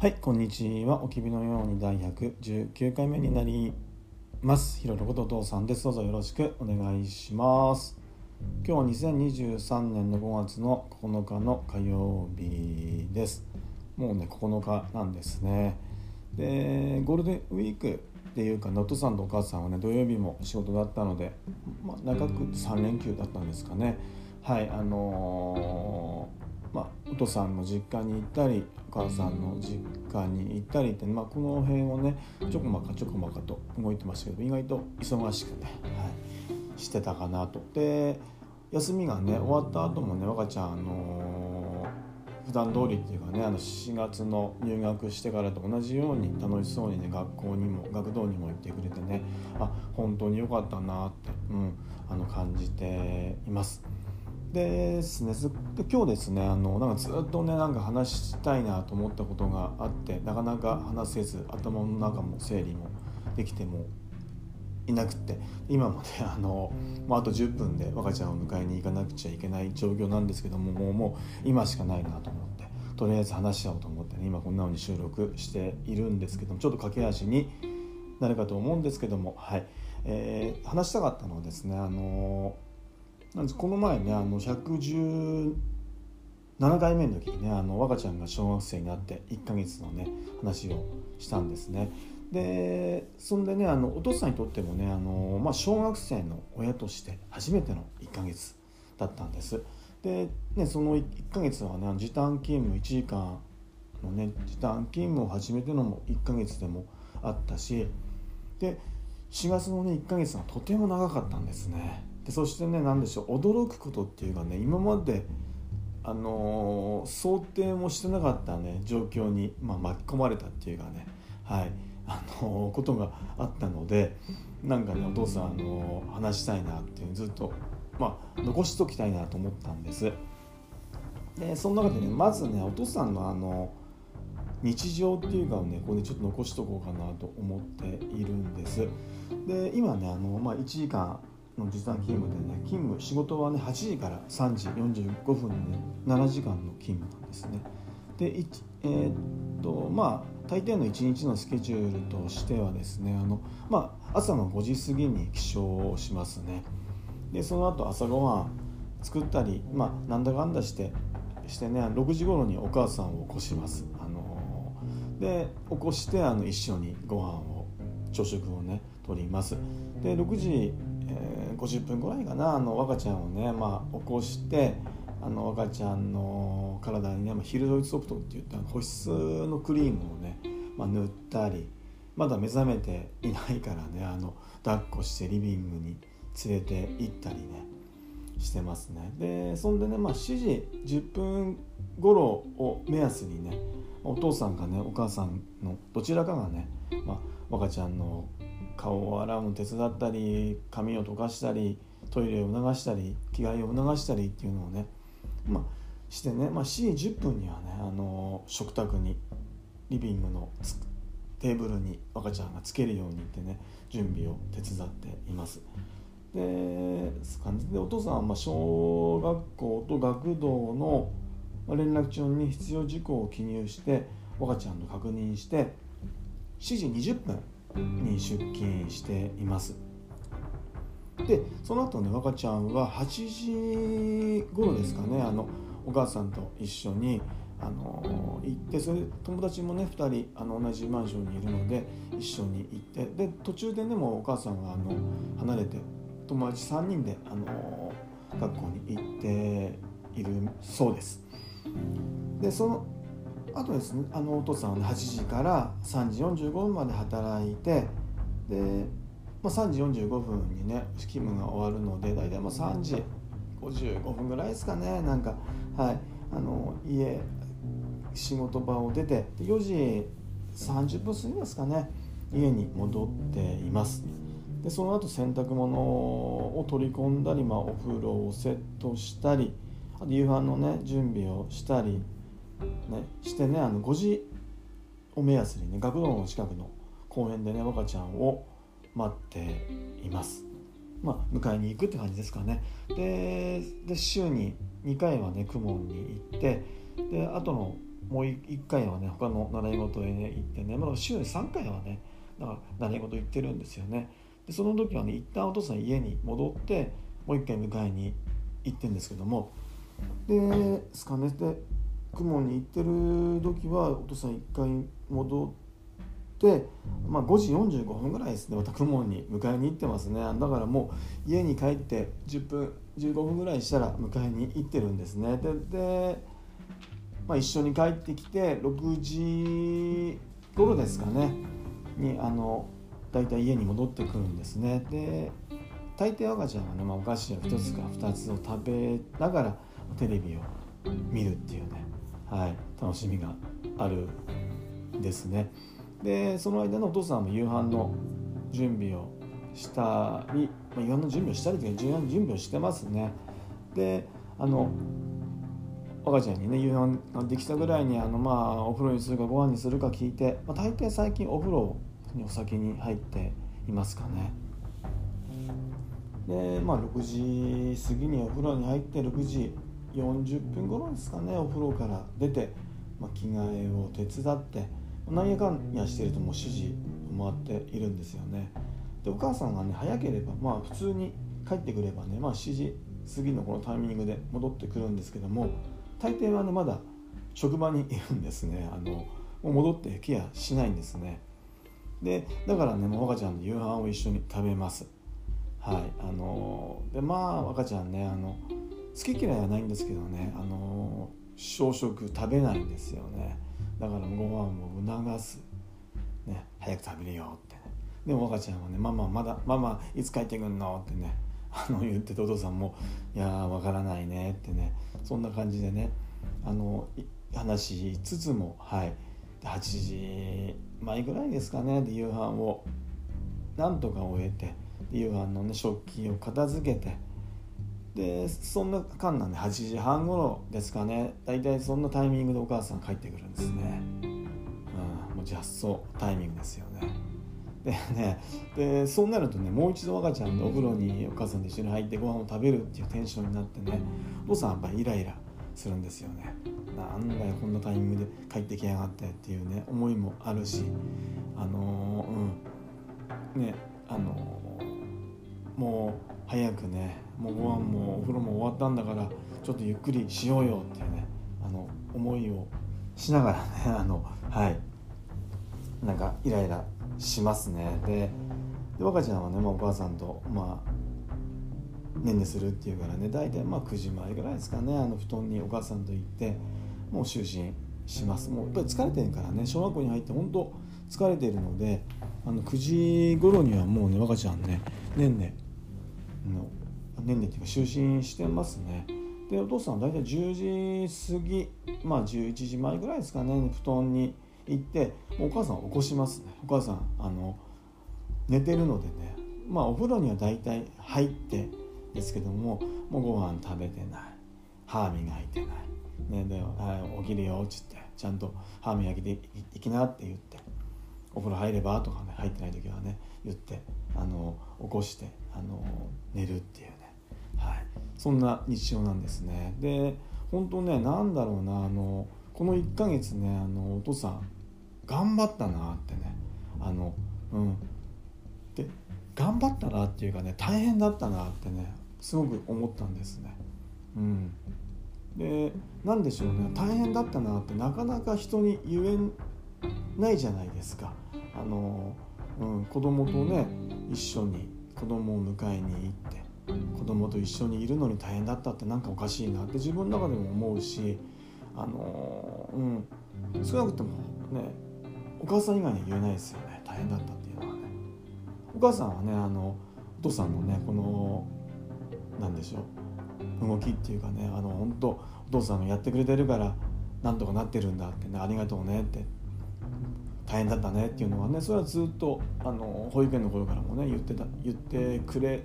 はい、こんにちは。おきびのように第119回目になります。ひろろことお父さんです。どうぞよろしくお願いします。今日は2023年の5月の9日の火曜日です。もうね、9日なんですね。で、ゴールデンウィークっていうか、お父さんとお母さんはね、土曜日も仕事だったので、まあ、長く3連休だったんですかね。はい、あのーまあ、お父さんの実家に行ったりお母さんの実家に行ったりって、まあ、この辺をねちょこまかちょこまかと動いてましたけど意外と忙しくね、はい、してたかなと。で休みがね終わった後もね若ちゃん、あのー、普段通りっていうかねあの4月の入学してからと同じように楽しそうにね学校にも学童にも行ってくれてねあ本当に良かったなって、うん、あの感じています。ですね。で今日ですねあのなんかずっとねなんか話したいなと思ったことがあってなかなか話せず頭の中も整理もできてもいなくて今もねあのもうあと10分で若ちゃんを迎えに行かなくちゃいけない状況なんですけどももうもう今しかないなと思ってとりあえず話し合おうと思ってね今こんな風に収録しているんですけどもちょっと駆け足になるかと思うんですけどもはい、えー、話したかったのはですねあのなんですこの前ねあの117回目の時にねあの若ちゃんが小学生になって1ヶ月のね話をしたんですね。でそんでねあのお父さんにとってもねあの、まあ、小学生の親として初めての1ヶ月だったんです。で、ね、その1ヶ月はね時短勤務1時間のね時短勤務を始めてのも1ヶ月でもあったしで4月のね1ヶ月がとても長かったんですね。でそしてね何でしょう驚くことっていうかね今まで、あのー、想定もしてなかったね状況に、まあ、巻き込まれたっていうかねはいあのー、ことがあったのでなんかねお父さん、あのー、話したいなっていうずっと、まあ、残しときたいなと思ったんです。でその中でねまずねお父さんのあの日常っていうかをねここでちょっと残しとこうかなと思っているんです。で今ねあの、まあ、1時間の時短勤務でね勤務仕事はね8時から3時45分のね7時間の勤務なんですね。でえー、っとまあ大抵の1日のスケジュールとしてはですねあの、まあ、朝の5時過ぎに起床をしますね。でその後朝ごはん作ったりまあなんだかんだしてしてね6時頃にお母さんを起こします。あので起こしてあの一緒にご飯を朝食をね取ります。で6時えー、50分ぐらいかなあの若ちゃんをね、まあ、起こしてあの若ちゃんの体にね、まあ、ヒルドイツソフトっていった保湿のクリームをね、まあ、塗ったりまだ目覚めていないからねあの抱っこしてリビングに連れて行ったりねしてますね。でそんでね、まあ、7時10分頃を目安にねお父さんかねお母さんのどちらかがね、まあ、若ちゃんの顔を洗うの手伝ったり髪を溶かしたりトイレを促したり着替えを促したりっていうのをね、まあ、してね、まあ、7時10分にはねあの食卓にリビングのテーブルに若ちゃんがつけるようにってね準備を手伝っています。で感じでお父さんはま小学校と学童の連絡帳に必要事項を記入して若ちゃんと確認して7時20分に出勤しています。でその後ね若ちゃんは8時頃ですかねあのお母さんと一緒にあの行ってそれ友達もね2人あの同じマンションにいるので一緒に行ってで途中でねもお母さんがあの離れて友達3人であの学校に行っているそうです。でそのあとですねあのお父さんは、8時から3時45分まで働いてで、まあ、3時45分にね勤務が終わるので大体まあ3時55分ぐらいですかね。なんかはい。あの家仕事場を出て4時30分過ぎですかね。家に戻っています。でその後洗濯物を取り込んだり、まあ、お風呂をセットしたりあと夕飯のね準備をしたりね、してねあの5時を目安にね学童の近くの公園でね若ちゃんを待っています。まあ、迎えに行くって感じですかね。でで週に2回はね公文に行ってであとのもう1回はね他の習い事へ、ね、行ってねまだ週に3回はねだから習い事行ってるんですよねでその時はね一旦お父さん家に戻ってもう1回迎えに行ってるんですけどもですかねで雲に行ってる時はお父さん1回戻って、まあ、5時45分ぐらいですねまた雲に迎えに行ってますね。だからもう家に帰って10分15分ぐらいしたら迎えに行ってるんですね。でで、まあ、一緒に帰ってきて6時頃ですかね。にあの大体家に戻ってくるんですね。で大抵赤ちゃんはね、まあ、お菓子を1つか2つを食べながらテレビを見るっていうね、はい、楽しみがあるですね。でその間のお父さんも夕飯の準備をしたり、まあ、夕飯の準備をしたりというか夕飯の準備をしてますね。であの赤ちゃんにね夕飯ができたぐらいにあのまあお風呂にするかご飯にするか聞いて、まあ、大抵最近お風呂にお酒に入っていますかね。でまあ6時過ぎにお風呂に入って6時40分頃ですかねお風呂から出て、まあ、着替えを手伝ってなん。やかんやしてるともう指示を回っているんですよね。でお母さんがね早ければまあ普通に帰ってくればね、まあ、7時過ぎのこのタイミングで戻ってくるんですけども大抵はねまだ職場にいるんですね。あのもう戻ってケアしないんですね。でだからねもう赤ちゃんの夕飯を一緒に食べます。はい。あのでまあ赤ちゃんねあの好き嫌いはないんですけどねあの小食食べないんですよね。だからご飯を促す、ね、早く食べるよってね。でも赤ちゃんはね「ママまだママいつ帰ってくんの?」ってねあの言っててお父さんも「いやーわからないね」ってね。そんな感じでねあの話しつつもはい。8時前ぐらいですかねで夕飯をなんとか終えて夕飯のね食器を片付けてでそんな間なんで8時半頃ですかね。大体そんなタイミングでお母さん帰ってくるんですね、うん、もうジャストタイミングですよね。でねでそうなるとねもう一度赤ちゃんのお風呂にお母さんと一緒に入ってご飯を食べるっていうテンションになってねお父さんやっぱりイライラするんですよね。なんだよこんなタイミングで帰ってきやがってっていうね思いもあるしあのうんねあのもう早くねもうご飯もお風呂も終わったんだからちょっとゆっくりしようよっていうねあの思いをしながらね あのはい。なんかイライラしますね。でで若ちゃんはね、まあ、お母さんとまあねんねするっていうからね大体まあ9時前ぐらいですかねあの布団にお母さんと行ってもう就寝します。もうやっぱり疲れてるからね小学校に入って本当疲れてるのであの9時頃にはもうね若ちゃんねねんねのねんねっていうか就寝してますね。でお父さん大体10時過ぎまあ11時前ぐらいですかね布団に行ってお母さん起こしますね。お母さんあの寝てるのでねまあお風呂には大体入ってですけどももうご飯食べてない。歯磨いてない。ねで、はい、起きるよっつってちゃんと歯磨きでいきなって言ってお風呂入ればとかね入ってない時はね言ってあの起こしてあの寝るっていう、そんな日常なんですね。で本当ね何だろうなあのこの1ヶ月ねあのお父さん頑張ったなってねあのうん。で頑張ったなっていうかね大変だったなってねすごく思ったんですね。うん。で何でしょうね大変だったなってなかなか人に言えないじゃないですか。あの、うん、子供とね一緒に子供を迎えに行って子供と一緒にいるのに大変だったって何かおかしいなって自分の中でも思うしあのうん。少なくともねお母さん以外には言えないですよね。大変だったっていうのはね。お母さんはねあのお父さんのねこの何でしょう動きっていうかねあの本当お父さんがやってくれてるからなんとかなってるんだってねありがとうねって大変だったねっていうのはねそれはずっとあの保育園の頃からもね言ってた言ってくれ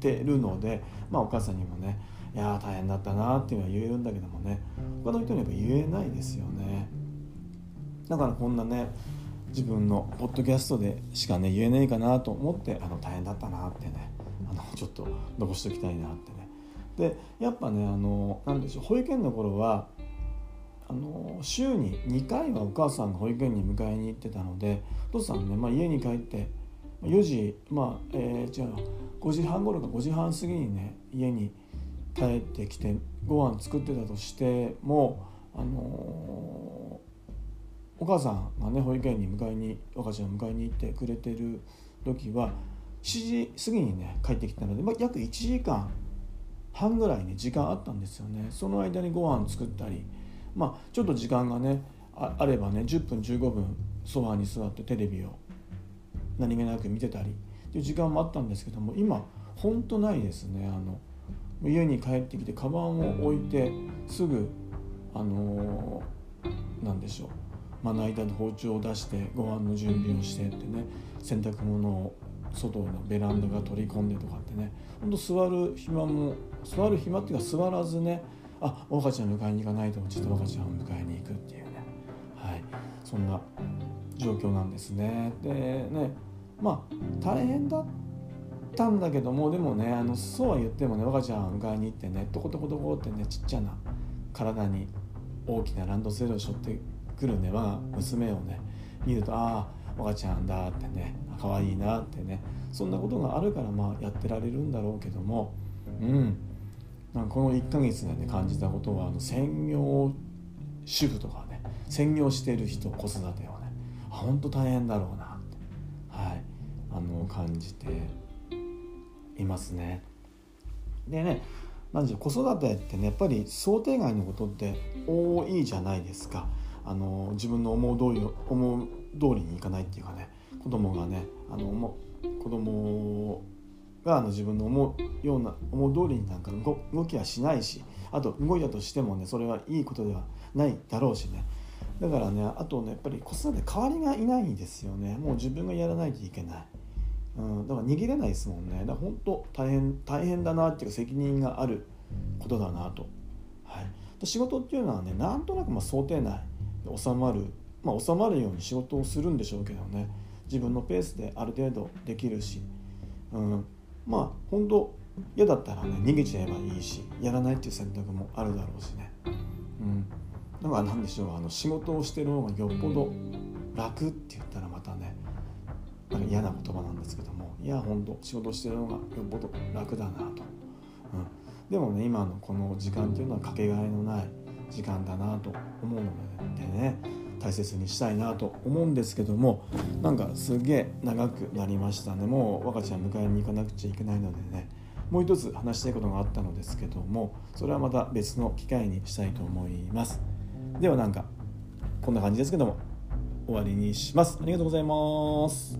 てるので、まあ、お母さんにもねいや大変だったなっていうのは言えるんだけどもね他の人にやっぱ言えないですよね。だからこんなね自分のポッドキャストでしかね言えないかなと思ってあの大変だったなってねあのちょっと残しておきたいなってね。でやっぱねあのなんでしょう保育園の頃はあの週に2回はお母さんが保育園に迎えに行ってたのでお父さんね、まあ、家に帰って4時まあ、えー、違う5時半頃か5時半過ぎにね家に帰ってきてご飯作ってたとしてもあのー、お母さんがね保育園に迎えに赤ちゃんを迎えに行ってくれてる時は7時過ぎにね帰ってきたので、まあ、約1時間半ぐらいね時間あったんですよね。その間にご飯作ったりまあちょっと時間がねあればね10分15分ソファーに座ってテレビを何気なく見てたりっていう時間もあったんですけども今ほんとないですね。あの家に帰ってきてカバンを置いてすぐあの何でしょう。まな板で包丁を出してご飯の準備をしてってね洗濯物を外のベランダが取り込んでとかってねほんと座る暇も座る暇っていうか座らずねあ赤ちゃん迎えに行かないとちょっと赤ちゃんを迎えに行くっていうね。はい。そんな状況なんですね。でねまあ大変だったんだけどもでもねあのそうは言ってもね赤ちゃん迎えに行ってねトコトコトコってねちっちゃな体に大きなランドセルを背負ってくるね我が娘をね見るとああ赤ちゃんだってね可愛いなってねそんなことがあるからまあやってられるんだろうけどもうん。なんかこの1ヶ月でね感じたことはあの専業主婦とかね専業している人子育てをね本当大変だろうな。感じていますね。でね何で子育てってねやっぱり想定外のことって多いじゃないですか。あの自分の思う通り思う通りにいかないっていうかね子供がねあの子供があの自分の思うような思う通りになんか動きはしないしあと動いたとしてもねそれはいいことではないだろうしねだからねあとねやっぱり子育て代わりがいないんですよねもう自分がやらないといけない、うん、だから逃げれないですもんね。だから本当大変大変だなっていうか責任があることだなと、はい、仕事っていうのはねなんとなくま想定内。で収まる。まあ収まるように仕事をするんでしょうけどね。自分のペースである程度できるし、うん、まあ本当嫌だったらね逃げちゃえばいいしやらないっていう選択もあるだろうしね、うん、だから何でしょう。あの仕事をしてる方がよっぽど楽って言ったらまたねなんか嫌な言葉なんですけどもいや本当仕事してる方がよっぽど楽だなと、うん、でもね今のこの時間っていうのはかけがえのない時間だなと思うのでね大切にしたいなと思うんですけどもなんかすげえ長くなりましたね。もう若ちゃん迎えに行かなくちゃいけないのでねもう一つ話したいことがあったのですけどもそれはまた別の機会にしたいと思います。ではなんかこんな感じですけども終わりにします。ありがとうございます。